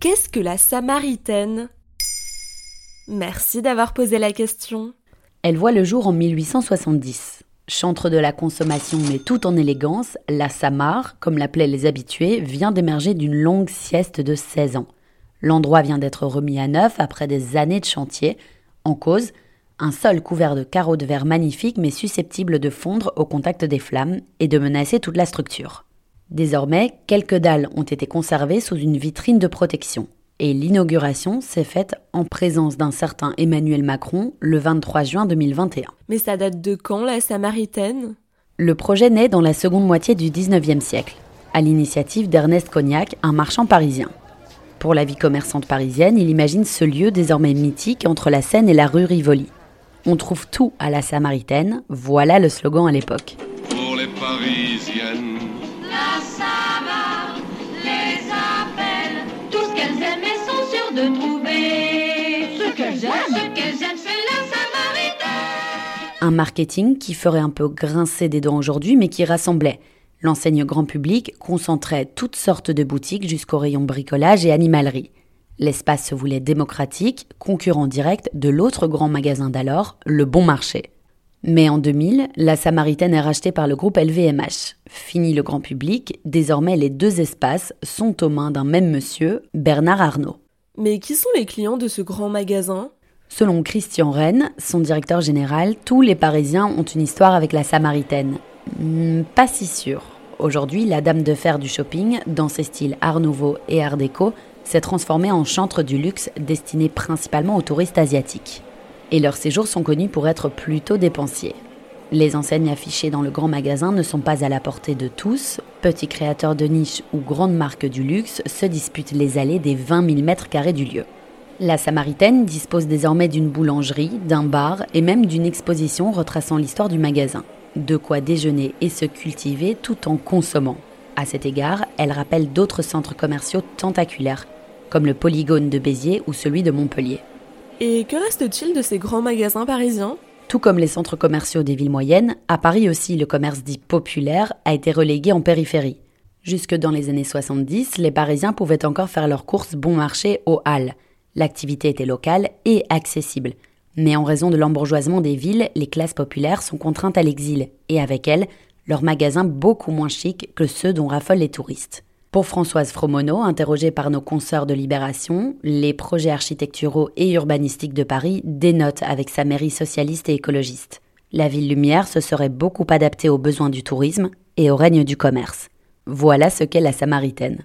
Qu'est-ce que la Samaritaine? Merci d'avoir posé la question. Elle voit le jour en 1870. Chantre de la consommation mais tout en élégance, la Samar, comme l'appelaient les habitués, vient d'émerger d'une longue sieste de 16 ans. L'endroit vient d'être remis à neuf après des années de chantier. En cause, un sol couvert de carreaux de verre magnifiques mais susceptible de fondre au contact des flammes et de menacer toute la structure. Désormais, quelques dalles ont été conservées sous une vitrine de protection et l'inauguration s'est faite en présence d'un certain Emmanuel Macron le 23 juin 2021. Mais ça date de quand la Samaritaine? Le projet naît dans la seconde moitié du 19e siècle, à l'initiative d'Ernest Cognac, un marchand parisien. Pour la vie commerçante parisienne, il imagine ce lieu désormais mythique entre la Seine et la rue Rivoli. On trouve tout à la Samaritaine, voilà le slogan à l'époque. Pour les Parisiennes, Un marketing qui ferait un peu grincer des dents aujourd'hui, mais qui rassemblait. L'enseigne grand public concentrait toutes sortes de boutiques jusqu'au rayon bricolage et animalerie. L'espace se voulait démocratique, concurrent direct de l'autre grand magasin d'alors, le Bon Marché. Mais en 2000, la Samaritaine est rachetée par le groupe LVMH. Fini le grand public, désormais les deux espaces sont aux mains d'un même monsieur, Bernard Arnault. Mais qui sont les clients de ce grand magasin? Selon Christian Rennes, son directeur général, tous les Parisiens ont une histoire avec la Samaritaine. Hmm, pas si sûr. Aujourd'hui, la dame de fer du shopping, dans ses styles Art Nouveau et Art déco, s'est transformée en chantre du luxe destiné principalement aux touristes asiatiques. Et leurs séjours sont connus pour être plutôt dépensiers. Les enseignes affichées dans le grand magasin ne sont pas à la portée de tous. Petits créateurs de niche ou grandes marques du luxe se disputent les allées des 20 000 mètres carrés du lieu. La Samaritaine dispose désormais d'une boulangerie, d'un bar et même d'une exposition retraçant l'histoire du magasin. De quoi déjeuner et se cultiver tout en consommant. À cet égard, elle rappelle d'autres centres commerciaux tentaculaires, comme le Polygone de Béziers ou celui de Montpellier. Et que reste-t-il de ces grands magasins parisiens? Tout comme les centres commerciaux des villes moyennes, à Paris aussi le commerce dit populaire a été relégué en périphérie. Jusque dans les années 70, les Parisiens pouvaient encore faire leurs courses bon marché aux Halles. L'activité était locale et accessible. Mais en raison de l'embourgeoisement des villes, les classes populaires sont contraintes à l'exil, et avec elles, leurs magasins beaucoup moins chics que ceux dont raffolent les touristes. Pour Françoise Fromono, interrogée par nos consoeurs de Libération, les projets architecturaux et urbanistiques de Paris dénotent avec sa mairie socialiste et écologiste. La ville lumière se serait beaucoup adaptée aux besoins du tourisme et au règne du commerce. Voilà ce qu'est la Samaritaine.